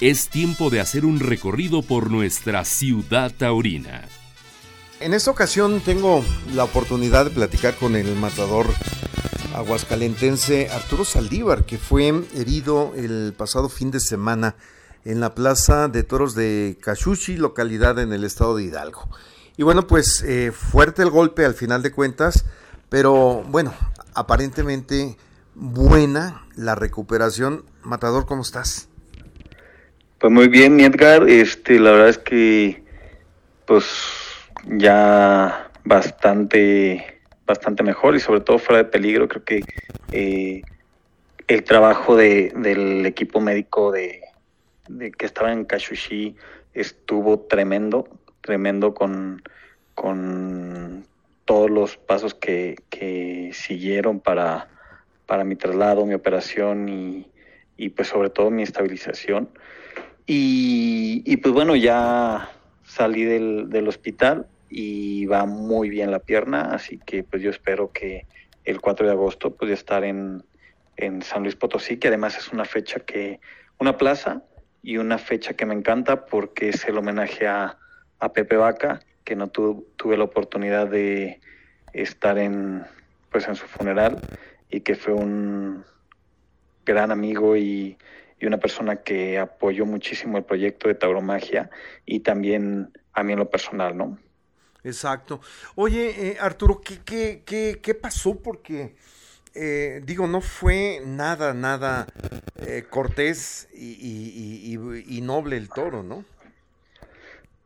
es tiempo de hacer un recorrido por nuestra ciudad taurina. En esta ocasión tengo la oportunidad de platicar con el matador aguascalentense Arturo Saldívar, que fue herido el pasado fin de semana en la Plaza de Toros de Cachuchi, localidad en el estado de Hidalgo. Y bueno, pues eh, fuerte el golpe al final de cuentas, pero bueno, aparentemente buena la recuperación. Matador, ¿cómo estás? Pues muy bien, Edgar. Este, la verdad es que, pues, ya bastante, bastante mejor y sobre todo fuera de peligro. Creo que eh, el trabajo de, del equipo médico de, de que estaba en Kashushi estuvo tremendo, tremendo con, con todos los pasos que, que siguieron para, para mi traslado, mi operación y, y pues sobre todo mi estabilización. Y, pues bueno, ya salí del, del, hospital y va muy bien la pierna, así que pues yo espero que el 4 de agosto pues estar en, en San Luis Potosí, que además es una fecha que, una plaza y una fecha que me encanta porque es el homenaje a, a Pepe Vaca, que no tu, tuve la oportunidad de estar en, pues en su funeral y que fue un gran amigo y, y, una persona que apoyó muchísimo el proyecto de Tauromagia y también a mí en lo personal, ¿no? Exacto. Oye, eh, Arturo, ¿qué, qué, qué, qué pasó? Porque eh, digo, no fue nada, nada eh, cortés y, y, y, y, noble el toro, ¿no?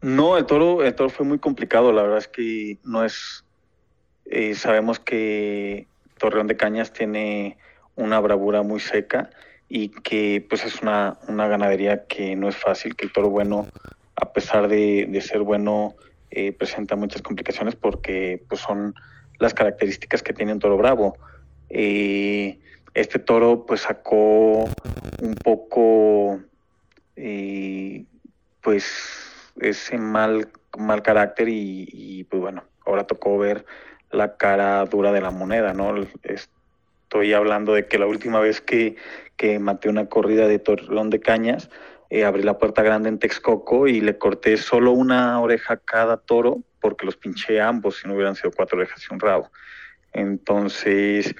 No, el toro, el toro fue muy complicado, la verdad es que no es, eh, sabemos que Torreón de Cañas tiene una bravura muy seca y que pues es una, una ganadería que no es fácil, que el toro bueno, a pesar de, de ser bueno, eh, presenta muchas complicaciones porque pues son las características que tiene un toro bravo. Eh, este toro pues sacó un poco eh, pues ese mal, mal carácter y, y, pues bueno, ahora tocó ver la cara dura de la moneda, ¿no? Estoy hablando de que la última vez que, que maté una corrida de torrón de cañas, eh, abrí la puerta grande en Texcoco y le corté solo una oreja a cada toro porque los pinché ambos si no hubieran sido cuatro orejas y un rabo. Entonces,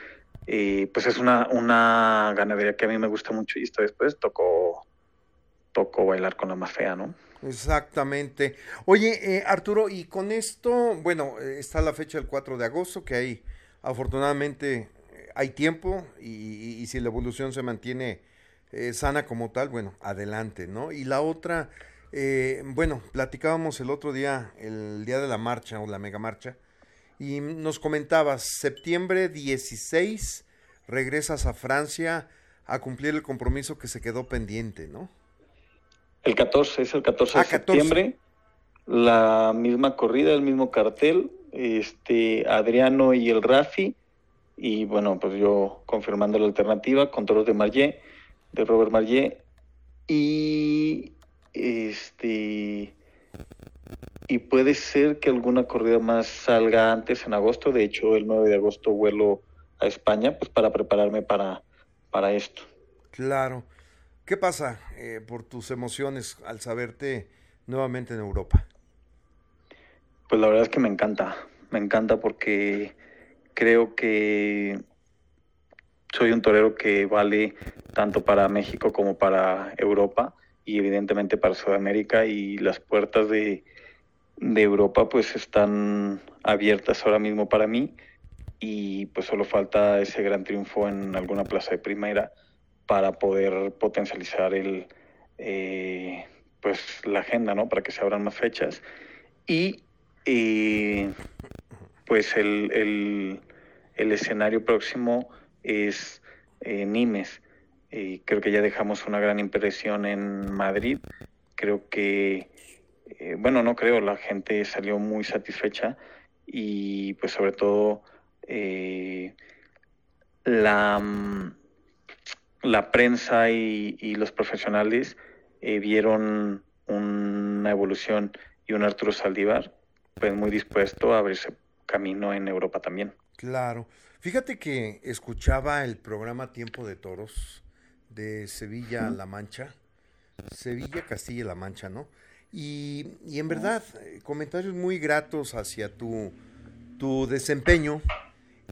eh, pues es una, una ganadería que a mí me gusta mucho y esto después tocó, tocó bailar con la más fea, ¿no? Exactamente. Oye, eh, Arturo, y con esto, bueno, está la fecha del 4 de agosto, que hay, afortunadamente, hay tiempo y, y si la evolución se mantiene eh, sana como tal, bueno, adelante, ¿no? Y la otra, eh, bueno, platicábamos el otro día, el día de la marcha o la mega marcha, y nos comentabas, septiembre 16 regresas a Francia a cumplir el compromiso que se quedó pendiente, ¿no? El 14, es el 14 ah, de septiembre. 14. La misma corrida, el mismo cartel, este Adriano y el Rafi, y bueno, pues yo confirmando la alternativa con toros de Marllet, de Robert Marllet, y este y puede ser que alguna corrida más salga antes en agosto. De hecho, el 9 de agosto vuelo a España, pues para prepararme para, para esto. Claro. ¿Qué pasa eh, por tus emociones al saberte nuevamente en Europa? Pues la verdad es que me encanta. Me encanta porque creo que soy un torero que vale tanto para México como para Europa y evidentemente para Sudamérica y las puertas de, de Europa pues están abiertas ahora mismo para mí y pues solo falta ese gran triunfo en alguna plaza de primera para poder potencializar el eh, pues la agenda no para que se abran más fechas y eh, pues el, el, el, escenario próximo es eh, Nimes creo que ya dejamos una gran impresión en Madrid creo que eh, bueno, no creo, la gente salió muy satisfecha y pues sobre todo eh, la, mm, la prensa y, y los profesionales eh, vieron una evolución y un Arturo Saldívar pues muy dispuesto a abrirse camino en Europa también. Claro. Fíjate que escuchaba el programa Tiempo de Toros de Sevilla a La Mancha Sevilla, Castilla-La Mancha, ¿no? Y, en verdad, eh, comentarios muy gratos hacia tu, tu desempeño.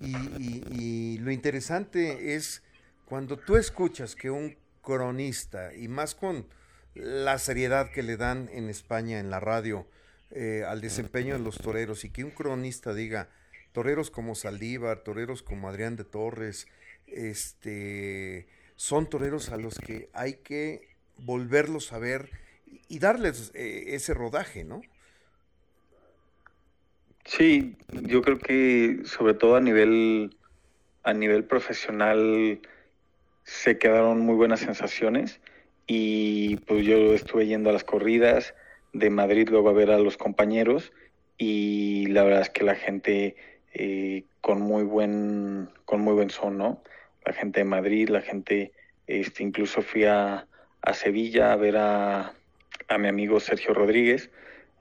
Y, lo interesante es cuando tú escuchas que un cronista, y más con la seriedad que le dan en España en la radio eh, al desempeño de los toreros, y que un cronista diga, toreros como Saldívar, toreros como Adrián de Torres, este, son toreros a los que hay que volverlos a ver y darles eh, ese rodaje, ¿no? Sí, yo creo que sobre todo a nivel a nivel profesional se quedaron muy buenas sensaciones y pues yo estuve yendo a las corridas de Madrid luego a ver a los compañeros y la verdad es que la gente eh, con muy buen con muy buen son, ¿no? La gente de Madrid, la gente este incluso fui a, a Sevilla a ver a, a mi amigo Sergio Rodríguez,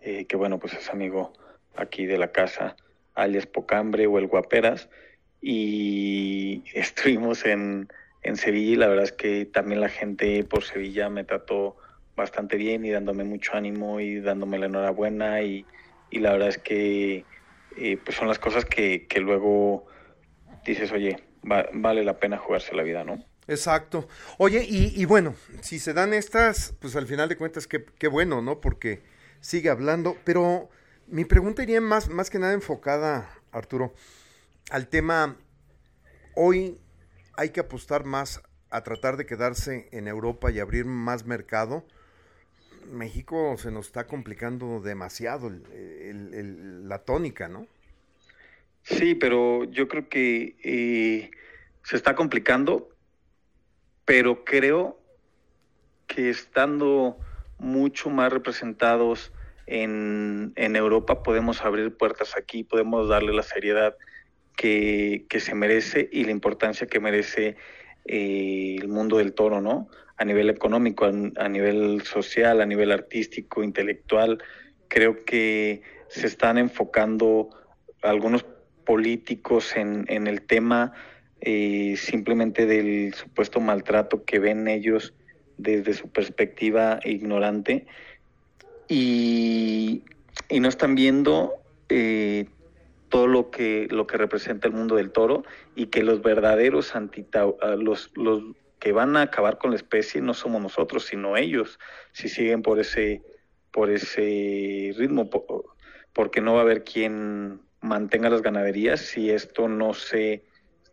eh, que bueno, pues es amigo aquí de la casa, alias Pocambre o el Guaperas, y estuvimos en, en Sevilla y la verdad es que también la gente por Sevilla me trató bastante bien y dándome mucho ánimo y dándome la enhorabuena y, y la verdad es que eh, pues son las cosas que, que luego dices, oye, vale la pena jugarse la vida, ¿no? Exacto. Oye, y, bueno, si se dan estas, pues al final de cuentas, qué, qué bueno, ¿no? Porque sigue hablando, pero mi pregunta iría más, más que nada enfocada, Arturo, al tema, hoy hay que apostar más a tratar de quedarse en Europa y abrir más mercado. México se nos está complicando demasiado la tónica, ¿no? Sí, pero yo creo que eh, se está complicando, pero creo que estando mucho más representados en, Europa podemos abrir puertas aquí, podemos darle la seriedad que, se merece y la importancia que merece eh, el mundo del toro, ¿no? A nivel económico, a, nivel social, a nivel artístico, intelectual. Creo que se están enfocando algunos políticos en, en el tema eh, simplemente del supuesto maltrato que ven ellos desde su perspectiva ignorante. Y, no están viendo eh, todo lo que, lo que representa el mundo del toro y que los verdaderos antita los, los que van a acabar con la especie no somos nosotros, sino ellos, si siguen por ese, por ese ritmo, porque no va a haber quien mantenga las ganaderías si esto no se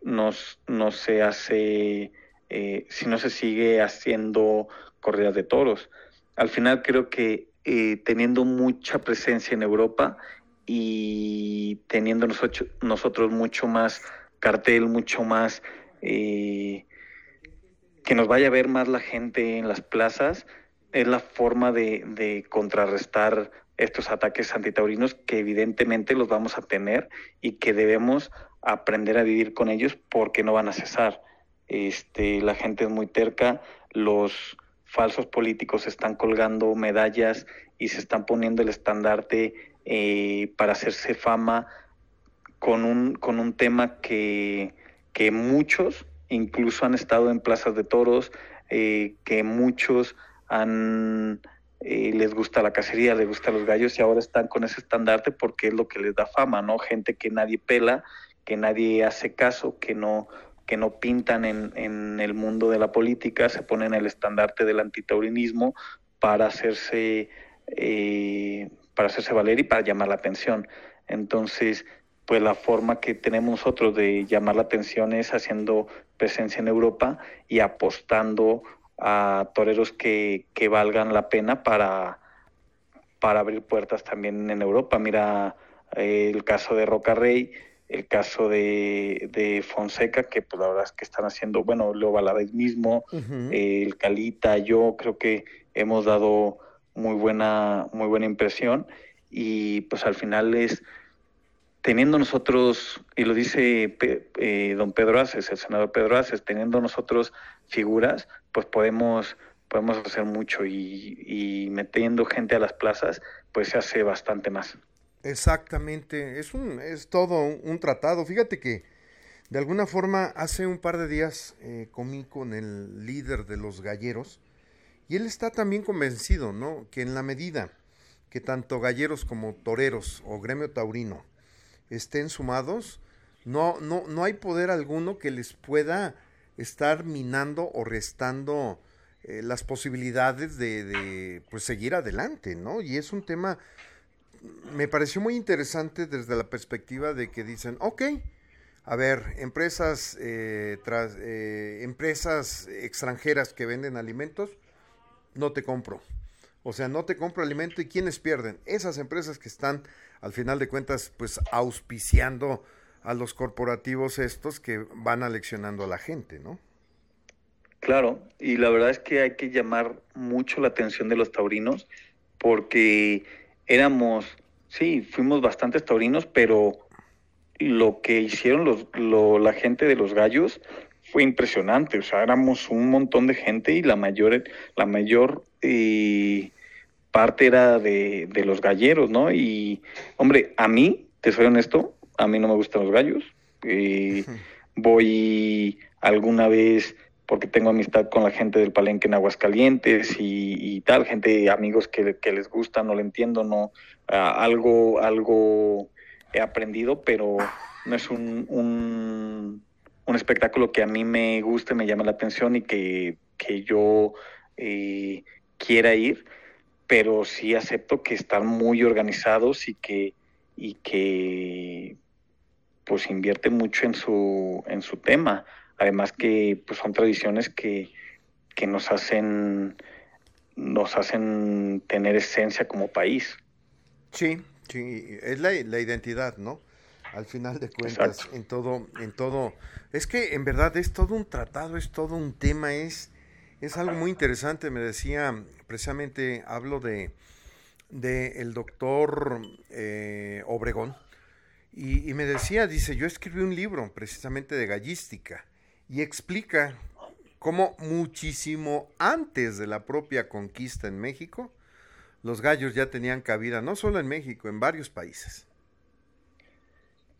no, no se hace, eh, si no se sigue haciendo corridas de toros. Al final creo que eh, teniendo mucha presencia en Europa y teniendo nosotros, nosotros mucho más cartel, mucho más eh, que nos vaya a ver más la gente en las plazas, es la forma de, de contrarrestar estos ataques antitaurinos que evidentemente los vamos a tener y que debemos aprender a vivir con ellos porque no van a cesar. Este, la gente es muy terca, los falsos políticos están colgando medallas y se están poniendo el estandarte eh, para hacerse fama con un, con un tema que, que muchos incluso han estado en plazas de toros, eh, que muchos eh, les gusta la cacería, les gustan los gallos y ahora están con ese estandarte porque es lo que les da fama, ¿no? Gente que nadie pela, que nadie hace caso, que no, que no pintan en, en el mundo de la política, se ponen el estandarte del antitaurinismo para hacerse, eh, para hacerse valer y para llamar la atención. Entonces, pues la forma que tenemos nosotros de llamar la atención es haciendo presencia en Europa y apostando a toreros que, que valgan la pena para, para abrir puertas también en Europa. Mira eh, el caso de Roca Rey, el caso de, de, Fonseca, que pues la verdad es que están haciendo, bueno, Leo Valadez mismo, el Calita, yo creo que hemos dado muy buena, muy buena impresión y pues al final es teniendo nosotros, y lo dice eh, don Pedro Aces, el senador Pedro Aces, teniendo nosotros figuras, pues podemos, podemos hacer mucho y, metiendo gente a las plazas, pues se hace bastante más. Exactamente, es, un, es todo un, tratado. Fíjate que de alguna forma hace un par de días eh, comí con el líder de los galleros Y él está también convencido, ¿no? Que en la medida que tanto galleros como toreros o gremio taurino estén sumados, no, no, no hay poder alguno que les pueda estar minando o restando eh, las posibilidades de, pues seguir adelante, ¿no? Y es un tema, me pareció muy interesante desde la perspectiva de que dicen, ok, a ver, empresas, eh, tras, eh, empresas extranjeras que venden alimentos, no te compro. O sea, no te compro alimento y ¿quiénes pierden? Esas empresas que están, al final de cuentas, pues auspiciando a los corporativos estos que van aleccionando a la gente, ¿no? Claro, y la verdad es que hay que llamar mucho la atención de los taurinos porque éramos, sí, fuimos bastantes taurinos, pero lo que hicieron los, la gente de los gallos fue impresionante. O sea, éramos un montón de gente y la mayor, la mayor eh, parte era de, de, los galleros, ¿no? Y, hombre, a mí, te soy honesto, a mí no me gustan los gallos. Eh, voy alguna vez porque tengo amistad con la gente del Palenque en Aguascalientes y, tal, gente, amigos que, que, les gusta, no lo entiendo, no, algo, algo he aprendido, pero no es un, un, espectáculo que a mí me guste, me llama la atención y que, que yo eh, quiera ir, pero sí acepto que están muy organizados y que, y que pues invierte mucho en su, en su tema. Además que pues son tradiciones que, que nos hacen nos hacen tener esencia como país. Sí, Sí, es la, la identidad, ¿no? Al final de cuentas, en todo, en todo, es que en verdad es todo un tratado, es todo un tema, es, es algo muy interesante. Me decía, precisamente hablo de, de el doctor eh, Obregón, y, y, me decía, dice, yo escribí un libro precisamente de gallística, y explica cómo muchísimo antes de la propia conquista en México, los gallos ya tenían cabida, no solo en México, en varios países.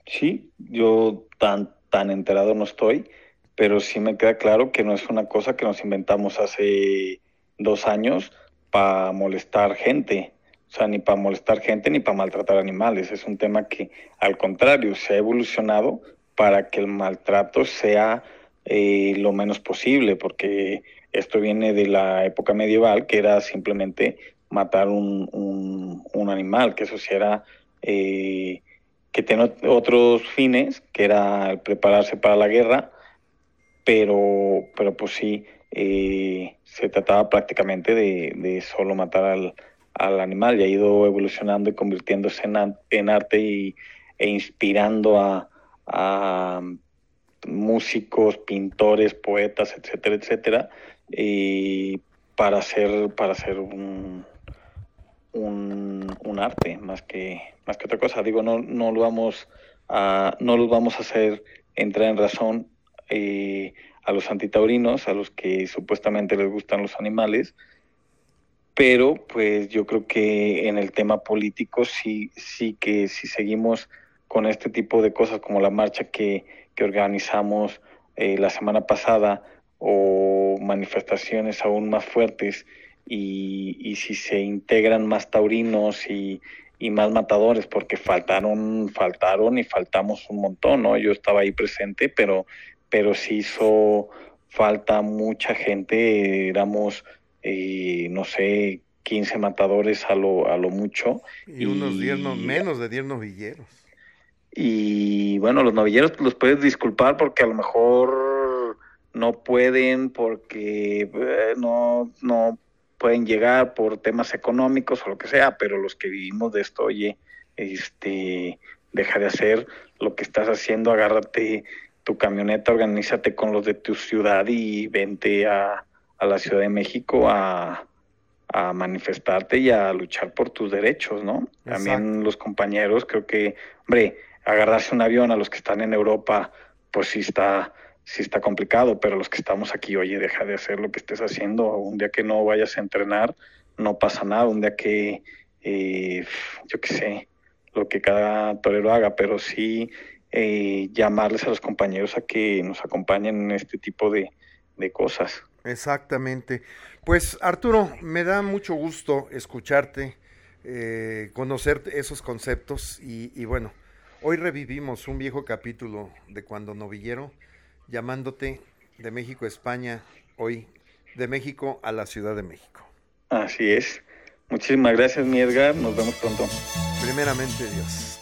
Sí, yo tan, tan enterado no estoy, pero sí me queda claro que no es una cosa que nos inventamos hace dos años para molestar gente. O sea, ni para molestar gente ni para maltratar animales. Es un tema que, al contrario, se ha evolucionado para que el maltrato sea eh, lo menos posible, porque esto viene de la época medieval, que era simplemente matar un, un, animal, que eso sí era, eh, que tiene otros fines, que era prepararse para la guerra, pero, pero pues sí, eh, se trataba prácticamente de, de solo matar al, al, animal y ha ido evolucionando y convirtiéndose en, en arte e inspirando a, a músicos, pintores, poetas, etcétera, etcétera, para hacer, para hacer un, un, un, arte más que, más que otra cosa. Digo, no, no, lo vamos a, no los vamos a hacer entrar en razón eh, a los antitaurinos, a los que supuestamente les gustan los animales, pero pues yo creo que en el tema político sí, sí que si seguimos con este tipo de cosas como la marcha que, que organizamos eh, la semana pasada o manifestaciones aún más fuertes, y, si se integran más taurinos y, más matadores, porque faltaron, faltaron y faltamos un montón, ¿no? Yo estaba ahí presente, pero, pero sí hizo falta mucha gente, éramos, eh, no sé, 15 matadores a lo, a lo mucho. Y, unos 10, menos de 10 novilleros. Y bueno, los novilleros los puedes disculpar porque a lo mejor no pueden, porque eh, no, no pueden llegar por temas económicos o lo que sea, pero los que vivimos de esto, oye, este, deja de hacer lo que estás haciendo, agárrate tu camioneta, organízate con los de tu ciudad y vente a, a la Ciudad de México a, a, manifestarte y a luchar por tus derechos, ¿no? También los compañeros, creo que, hombre, agarrarse un avión a los que están en Europa, pues sí está sí está complicado, pero los que estamos aquí, oye, deja de hacer lo que estés haciendo. Un día que no vayas a entrenar, no pasa nada. Un día que, eh, yo qué sé, lo que cada torero haga, pero sí eh, llamarles a los compañeros a que nos acompañen en este tipo de, de cosas. Exactamente. Pues Arturo, me da mucho gusto escucharte, eh, conocer esos conceptos y, y, bueno, hoy revivimos un viejo capítulo de cuando novillero, llamándote de México a España, hoy de México a la Ciudad de México. Así es. Muchísimas gracias, mi Edgar. Nos vemos pronto. Primeramente, Dios.